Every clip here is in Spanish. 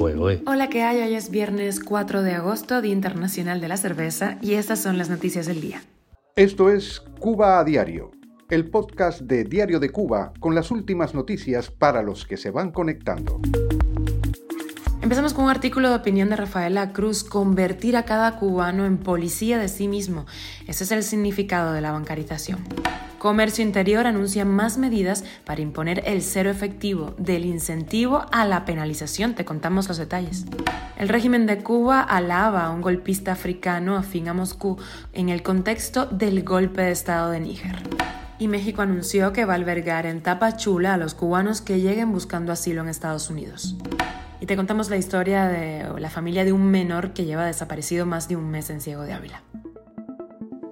Hola, ¿qué hay? Hoy es viernes 4 de agosto, Día Internacional de la Cerveza, y estas son las noticias del día. Esto es Cuba a Diario, el podcast de Diario de Cuba con las últimas noticias para los que se van conectando. Empezamos con un artículo de opinión de Rafaela Cruz, convertir a cada cubano en policía de sí mismo. Ese es el significado de la bancarización. Comercio Interior anuncia más medidas para imponer el cero efectivo, del incentivo a la penalización. Te contamos los detalles. El régimen de Cuba alaba a un golpista africano afín a Moscú en el contexto del golpe de Estado de Níger. Y México anunció que va a albergar en Tapachula a los cubanos que lleguen buscando asilo en Estados Unidos. Y te contamos la historia de la familia de un menor que lleva desaparecido más de un mes en Ciego de Ávila.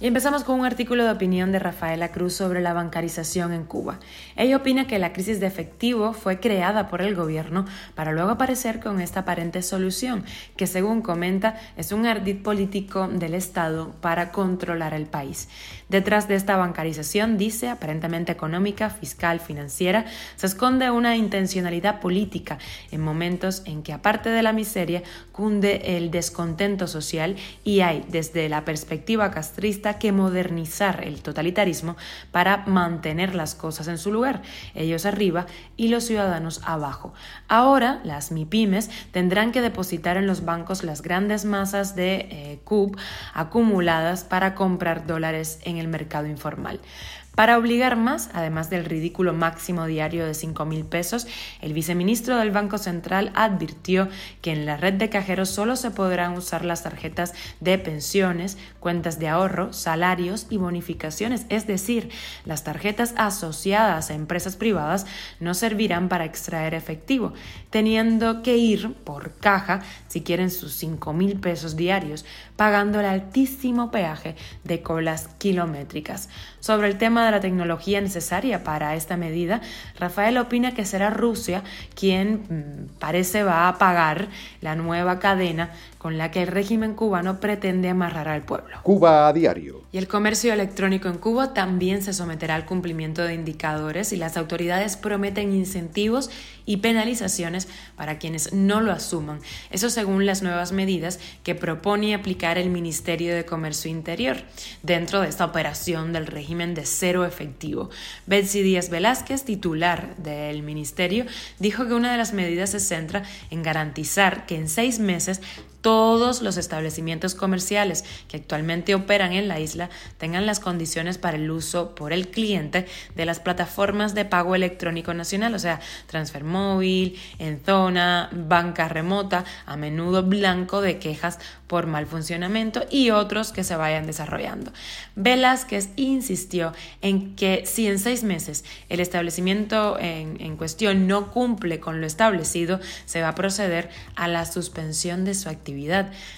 Y empezamos con un artículo de opinión de Rafaela Cruz sobre la bancarización en Cuba. Ella opina que la crisis de efectivo fue creada por el gobierno para luego aparecer con esta aparente solución, que según comenta es un ardid político del Estado para controlar el país. Detrás de esta bancarización, dice, aparentemente económica, fiscal, financiera, se esconde una intencionalidad política en momentos en que aparte de la miseria cunde el descontento social y hay desde la perspectiva castrista que modernizar el totalitarismo para mantener las cosas en su lugar, ellos arriba y los ciudadanos abajo. Ahora las MIPIMES tendrán que depositar en los bancos las grandes masas de eh, CUB acumuladas para comprar dólares en el mercado informal. Para obligar más, además del ridículo máximo diario de 5 mil pesos, el viceministro del Banco Central advirtió que en la red de cajeros solo se podrán usar las tarjetas de pensiones, cuentas de ahorro, salarios y bonificaciones, es decir, las tarjetas asociadas a empresas privadas no servirán para extraer efectivo, teniendo que ir por caja si quieren sus 5 mil pesos diarios, pagando el altísimo peaje de colas kilométricas. Sobre el tema de la tecnología necesaria para esta medida, Rafael opina que será Rusia quien mm, parece va a pagar la nueva cadena con la que el régimen cubano pretende amarrar al pueblo. Cuba a diario. Y el comercio electrónico en Cuba también se someterá al cumplimiento de indicadores y las autoridades prometen incentivos y penalizaciones para quienes no lo asuman. Eso según las nuevas medidas que propone aplicar el Ministerio de Comercio Interior dentro de esta operación del régimen de cero efectivo. Betsy Díaz Velázquez, titular del ministerio, dijo que una de las medidas se centra en garantizar que en seis meses todos los establecimientos comerciales que actualmente operan en la isla tengan las condiciones para el uso por el cliente de las plataformas de pago electrónico nacional, o sea, transfer móvil, en zona, banca remota, a menudo blanco de quejas por mal funcionamiento y otros que se vayan desarrollando. Velázquez insistió en que si en seis meses el establecimiento en, en cuestión no cumple con lo establecido, se va a proceder a la suspensión de su actividad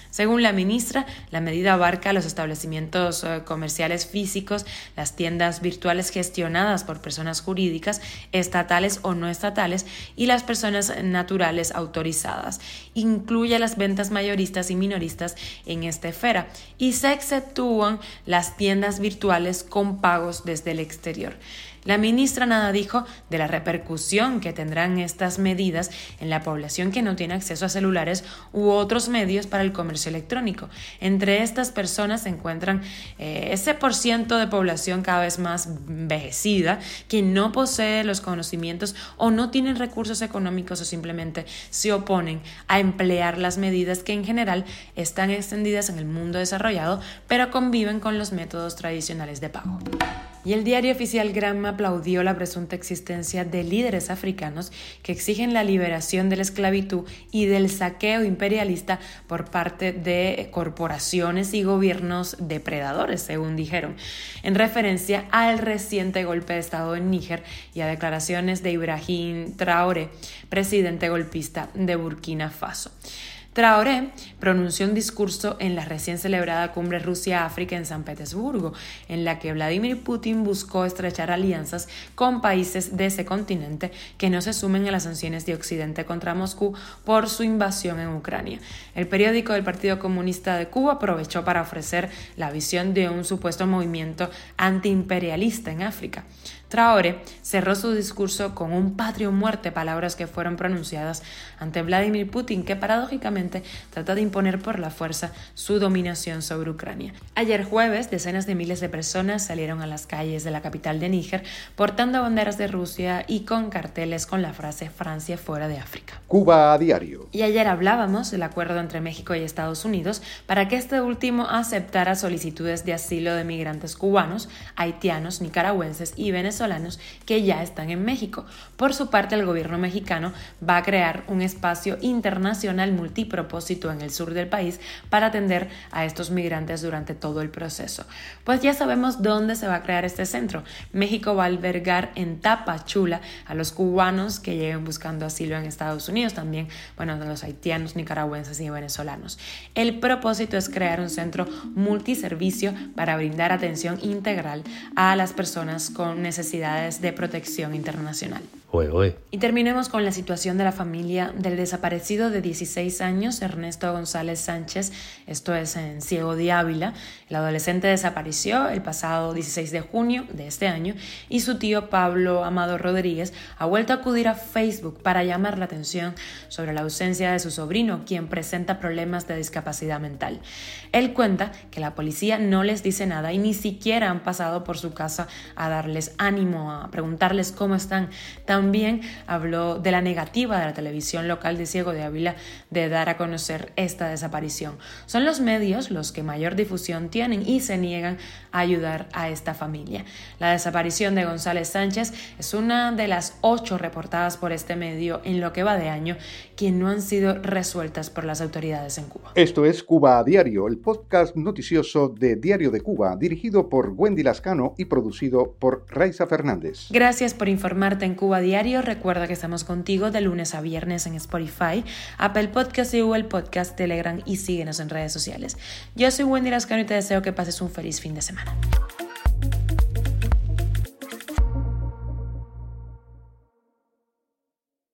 según la ministra, la medida abarca los establecimientos eh, comerciales físicos, las tiendas virtuales gestionadas por personas jurídicas, estatales o no estatales, y las personas naturales autorizadas. Incluye las ventas mayoristas y minoristas en esta esfera y se exceptúan las tiendas virtuales con pagos desde el exterior. La ministra nada dijo de la repercusión que tendrán estas medidas en la población que no tiene acceso a celulares u otros medios para el comercio electrónico. Entre estas personas se encuentran eh, ese por ciento de población cada vez más envejecida que no posee los conocimientos o no tienen recursos económicos o simplemente se oponen a emplear las medidas que en general están extendidas en el mundo desarrollado pero conviven con los métodos tradicionales de pago. Y el diario oficial Gramma aplaudió la presunta existencia de líderes africanos que exigen la liberación de la esclavitud y del saqueo imperialista por parte de corporaciones y gobiernos depredadores, según dijeron, en referencia al reciente golpe de Estado en Níger y a declaraciones de Ibrahim Traoré, presidente golpista de Burkina Faso. Traoré pronunció un discurso en la recién celebrada cumbre Rusia-África en San Petersburgo, en la que Vladimir Putin buscó estrechar alianzas con países de ese continente que no se sumen a las sanciones de Occidente contra Moscú por su invasión en Ucrania. El periódico del Partido Comunista de Cuba aprovechó para ofrecer la visión de un supuesto movimiento antiimperialista en África. Traore cerró su discurso con un patrio muerte, palabras que fueron pronunciadas ante Vladimir Putin, que paradójicamente trata de imponer por la fuerza su dominación sobre Ucrania. Ayer jueves, decenas de miles de personas salieron a las calles de la capital de Níger portando banderas de Rusia y con carteles con la frase Francia fuera de África. Cuba a diario. Y ayer hablábamos del acuerdo entre México y Estados Unidos para que este último aceptara solicitudes de asilo de migrantes cubanos, haitianos, nicaragüenses y venezolanos que ya están en México. Por su parte, el gobierno mexicano va a crear un espacio internacional multipropósito en el sur del país para atender a estos migrantes durante todo el proceso. Pues ya sabemos dónde se va a crear este centro. México va a albergar en Tapachula a los cubanos que lleguen buscando asilo en Estados Unidos, también, bueno, a los haitianos, nicaragüenses y venezolanos. El propósito es crear un centro multiservicio para brindar atención integral a las personas con necesidades de protección internacional. Y terminemos con la situación de la familia del desaparecido de 16 años, Ernesto González Sánchez, esto es en Ciego de Ávila. El adolescente desapareció el pasado 16 de junio de este año y su tío Pablo Amado Rodríguez ha vuelto a acudir a Facebook para llamar la atención sobre la ausencia de su sobrino, quien presenta problemas de discapacidad mental. Él cuenta que la policía no les dice nada y ni siquiera han pasado por su casa a darles ánimo, a preguntarles cómo están. También habló de la negativa de la televisión local de Ciego de Ávila de dar a conocer esta desaparición. Son los medios los que mayor difusión tienen y se niegan a ayudar a esta familia. La desaparición de González Sánchez es una de las ocho reportadas por este medio en lo que va de año que no han sido resueltas por las autoridades en Cuba. Esto es Cuba a Diario, el podcast noticioso de Diario de Cuba, dirigido por Wendy Lascano y producido por Raiza Fernández. Gracias por informarte en Cuba Diario. Recuerda que estamos contigo de lunes a viernes en Spotify, Apple Podcast y Google Podcast, Telegram y síguenos en redes sociales. Yo soy Wendy Lascano y te deseo que pases un feliz fin de semana.